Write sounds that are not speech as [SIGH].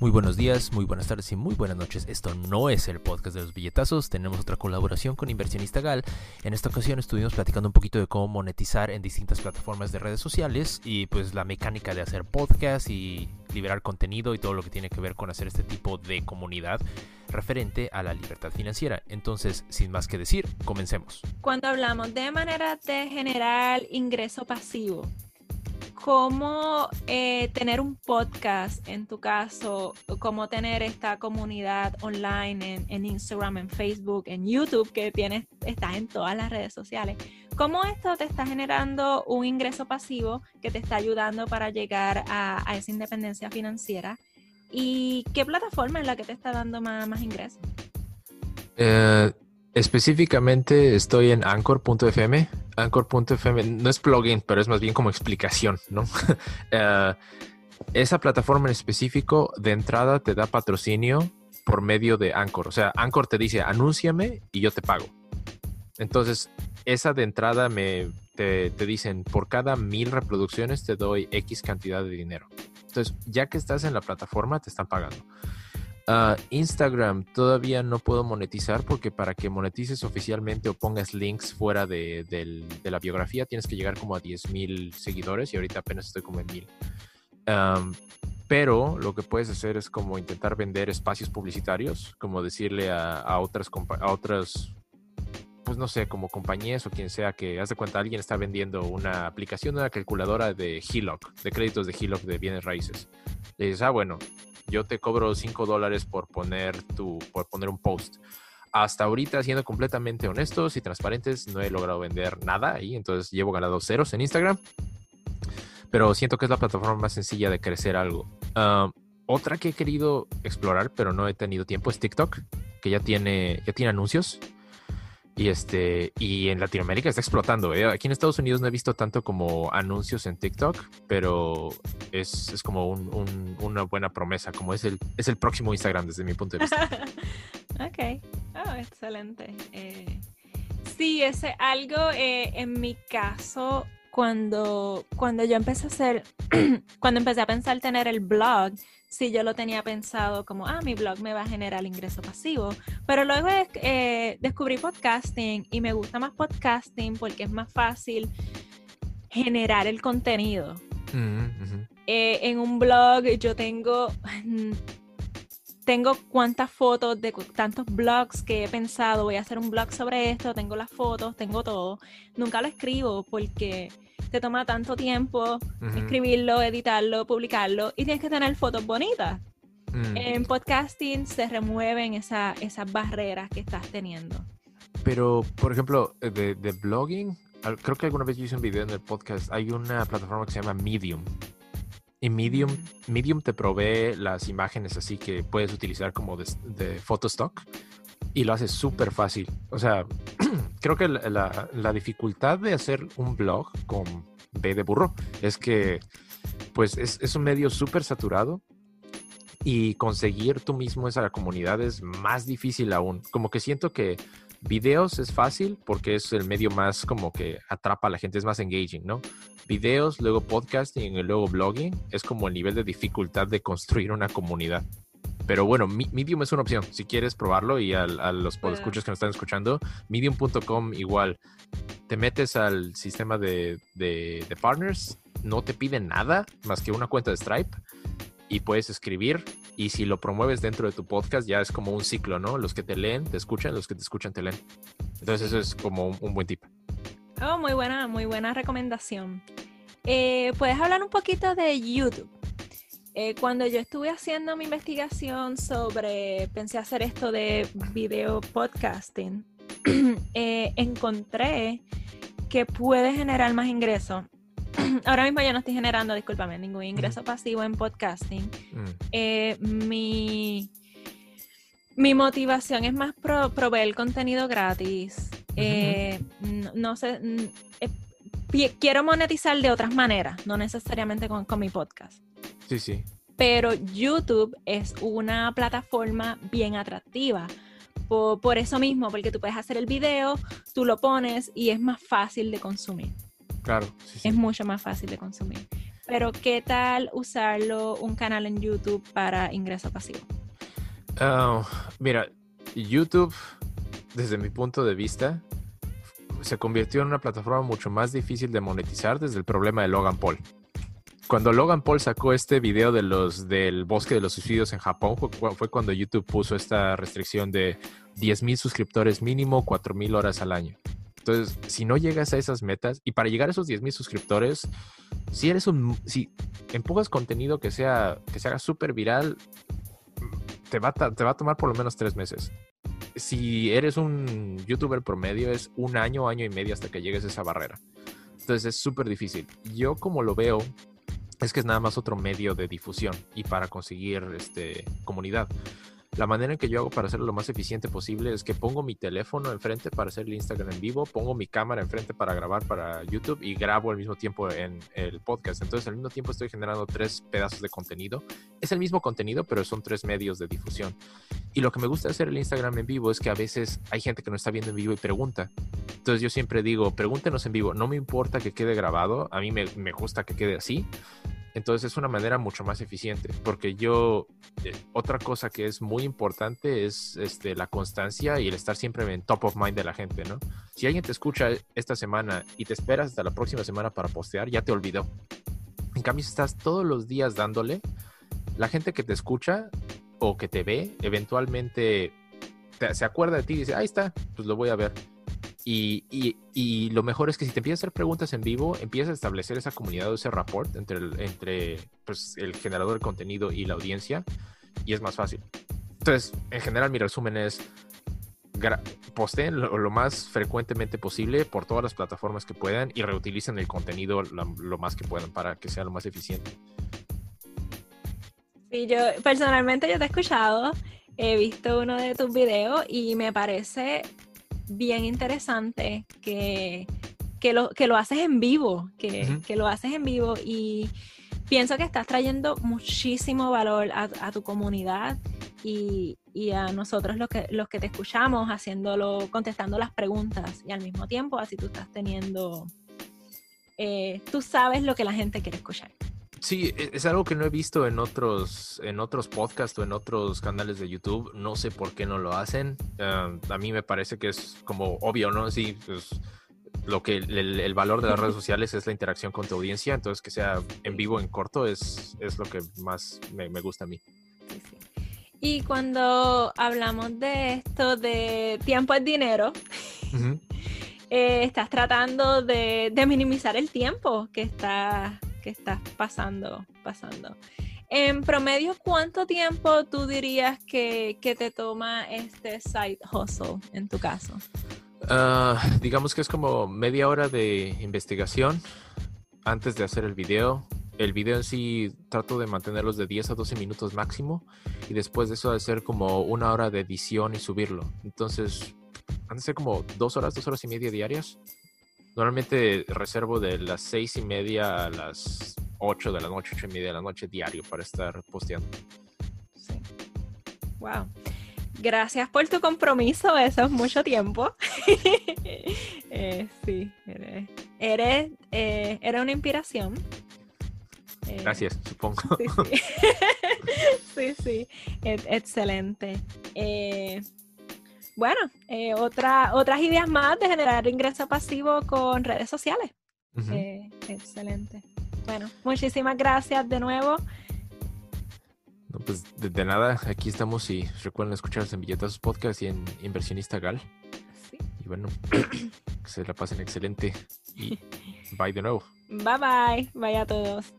Muy buenos días, muy buenas tardes y muy buenas noches. Esto no es el podcast de los billetazos, tenemos otra colaboración con Inversionista Gal. En esta ocasión estuvimos platicando un poquito de cómo monetizar en distintas plataformas de redes sociales y pues la mecánica de hacer podcast y liberar contenido y todo lo que tiene que ver con hacer este tipo de comunidad referente a la libertad financiera. Entonces, sin más que decir, comencemos. Cuando hablamos de manera de generar ingreso pasivo, cómo eh, tener un podcast en tu caso, cómo tener esta comunidad online en, Instagram, en Facebook, en YouTube, que tienes, estás en todas las redes sociales. ¿Cómo esto te está generando un ingreso pasivo que te está ayudando para llegar a, esa independencia financiera? ¿Y qué plataforma es la que te está dando más, más ingresos? Eh, específicamente estoy en anchor.fm Anchor.fm no es plugin, pero es más bien como explicación, ¿no? [LAUGHS] Eh, esa plataforma en específico de entrada te da patrocinio por medio de Anchor. O sea, Anchor te dice, anúnciame y yo te pago. Entonces, esa de entrada me, te, te dicen, por cada mil reproducciones te doy X cantidad de dinero. Entonces, ya que estás en la plataforma, te están pagando. Instagram todavía no puedo monetizar porque para que monetices oficialmente o pongas links fuera de, la biografía tienes que llegar como a 10.000 seguidores y ahorita apenas estoy como en 1.000. pero lo que puedes hacer es como intentar vender espacios publicitarios, como decirle a, otras, a otras, pues no sé, como compañías o quien sea que, haz de cuenta, alguien está vendiendo una aplicación una calculadora de HELOC, de créditos de HELOC de bienes raíces. Le dices, ah, bueno, yo te cobro 5 dólares por poner, tu, por poner un post. Hasta ahorita, siendo completamente honestos y transparentes, no he logrado vender nada ahí, entonces llevo ganado ceros en Instagram. Pero siento que es la plataforma más sencilla de crecer algo. Ah, otra que he querido explorar, pero no he tenido tiempo, es TikTok, que ya tiene, ya tiene anuncios. Y este, y en Latinoamérica está explotando. ¿eh? Aquí en Estados Unidos no he visto tanto como anuncios en TikTok, pero es, es como un, una buena promesa, como es el, es el próximo Instagram desde mi punto de vista. [LAUGHS] ok, oh, excelente. Eh, sí, es algo eh, en mi caso, cuando, cuando yo empecé a hacer, [CLEARS THROAT] cuando empecé a pensar tener el blog, sí yo lo tenía pensado como, ah, mi blog me va a generar ingreso pasivo, pero luego eh, descubrí podcasting y me gusta más podcasting porque es más fácil generar el contenido. Mm, eh, en un blog yo tengo, tengo cuantas fotos de tantos blogs que he pensado, voy a hacer un blog sobre esto, tengo las fotos, tengo todo. Nunca lo escribo porque te toma tanto tiempo escribirlo, editarlo, publicarlo y tienes que tener fotos bonitas. Mm. En podcasting se remueven esas barreras que estás teniendo. Pero, por ejemplo, eh, de, de, blogging, creo que alguna vez yo hice un video en el podcast, hay una plataforma que se llama Medium. Y Medium. Medium te provee las imágenes así que puedes utilizar como de, de stock y lo hace súper fácil. O sea, [CLEARS THROAT] creo que la, dificultad de hacer un blog con B de burro es que pues es, un medio súper saturado y conseguir tú mismo esa comunidad es más difícil aún. Como que siento que videos es fácil porque es el medio más como que atrapa a la gente, es más engaging, ¿no? Videos, luego podcasting y luego blogging es como el nivel de dificultad de construir una comunidad. Pero bueno, Medium es una opción. Si quieres probarlo y a, los podescuchos que nos están escuchando, medium.com igual. Te metes al sistema de, partners, no te piden nada más que una cuenta de Stripe y puedes escribir. Y si lo promueves dentro de tu podcast, ya es como un ciclo, ¿no? Los que te leen, te escuchan, los que te escuchan, te leen. Entonces, eso es como un, buen tip. Oh, muy buena, muy buena recomendación. Eh, ¿Puedes hablar un poquito de YouTube? Eh, cuando yo estuve haciendo mi investigación sobre, pensé hacer esto de video podcasting, [CLEARS THROAT] eh, encontré que puede generar más ingresos. [CLEARS THROAT] Ahora mismo yo no estoy generando, discúlpame, ningún ingreso pasivo en podcasting. Mm. Eh, mi, mi motivación es más proveer contenido gratis. no, sé, quiero monetizar de otras maneras, no necesariamente con mi podcast. Sí, sí. Pero YouTube es una plataforma bien atractiva. Por, eso mismo, porque tú puedes hacer el video, tú lo pones y es más fácil de consumir. Claro. Es mucho más fácil de consumir. pero ¿qué tal usarlo un canal en YouTube para ingreso pasivo? Ah, mira, YouTube, desde mi punto de vista, se convirtió en una plataforma mucho más difícil de monetizar desde el problema de Logan Paul. Cuando Logan Paul sacó este video del bosque de los suicidios en Japón, fue, cuando YouTube puso esta restricción de 10.000 suscriptores mínimo, 4.000 horas al año. Entonces, si no llegas a esas metas, y para llegar a esos 10.000 suscriptores, si eres un, si empujas contenido que sea, que se haga súper viral, te va a tomar por lo menos tres meses si eres un youtuber promedio, es un año, año y medio hasta que llegues a esa barrera. Entonces es súper difícil. Yo como lo veo, es que es nada más otro medio de difusión y para conseguir este, comunidad. La manera en que yo hago para hacerlo lo más eficiente posible es que pongo mi teléfono enfrente para hacer el Instagram en vivo, pongo mi cámara enfrente para grabar para YouTube y grabo al mismo tiempo en el podcast. Entonces al mismo tiempo estoy generando tres pedazos de contenido. Es el mismo contenido, pero son tres medios de difusión. Y lo que me gusta hacer el Instagram en vivo es que a veces hay gente que no está viendo en vivo y pregunta. Entonces yo siempre digo, pregúntenos en vivo. No me importa que quede grabado, a mí me, me gusta que quede así entonces es una manera mucho más eficiente, porque yo, eh, otra cosa que es muy importante es este, la constancia y el estar siempre en top of mind de la gente, ¿no? Si alguien te escucha esta semana y te esperas hasta la próxima semana para postear, ya te olvidó. En cambio, si estás todos los días dándole, la gente que te escucha o que te ve, eventualmente se acuerda de ti y dice, ahí está, pues lo voy a ver. Y, lo mejor es que si te empiezas a hacer preguntas en vivo, empiezas a establecer esa comunidad o ese rapport entre, el, entre pues, el generador de contenido y la audiencia y es más fácil. Entonces, en general, mi resumen es posteen lo, más frecuentemente posible por todas las plataformas que puedan y reutilicen el contenido lo, más que puedan para que sea lo más eficiente. Sí, yo personalmente yo te he escuchado, he visto uno de tus videos y me parece bien interesante que, que, lo, que lo haces en vivo, que, que, lo haces en vivo y pienso que estás trayendo muchísimo valor a, tu comunidad y, y, a nosotros los que, los que te escuchamos haciéndolo, contestando las preguntas y al mismo tiempo así tú estás teniendo, eh, tú sabes lo que la gente quiere escuchar. Sí, e, es algo que no he visto en otros, en otros podcasts o en otros canales de YouTube. No sé por qué no lo hacen. a mí me parece que es como obvio, ¿no? Sí, pues lo que el, valor de las redes [LAUGHS] sociales es la interacción con tu audiencia. Entonces, que sea en vivo, en corto, es, es lo que más me, gusta a mí. Y cuando hablamos de esto de tiempo es dinero, [LAUGHS] eh, estás tratando de, de minimizar el tiempo que está que estás pasando, pasando. En promedio, ¿cuánto tiempo tú dirías que, te toma este side hustle en tu caso? Ah, digamos que es como media hora de investigación antes de hacer el video. El video en sí trato de mantenerlos de 10 a 12 minutos máximo y después de eso de ser como una hora de edición y subirlo. Entonces, han de ser como dos horas, dos horas y media diarias. Normalmente reservo de las seis y media a las 8 de la noche, ocho y media de la noche diario para estar posteando. Sí. Wow. Gracias por tu compromiso, eso es mucho tiempo. [LAUGHS] Eh, sí, eres, eres, eh, una inspiración. Eh, Gracias, supongo. Sí, sí. [LAUGHS] sí, excelente. Bueno, eh, otra, otras ideas más de generar ingreso pasivo con redes sociales. Eh, excelente. Bueno, muchísimas gracias de nuevo. No, pues de, nada, aquí estamos y recuerden escucharnos en Billetazos Podcast y en Inversionista Gal. Sí. Y bueno, [COUGHS] que se la pasen excelente y bye de nuevo. Bye bye, bye a todos.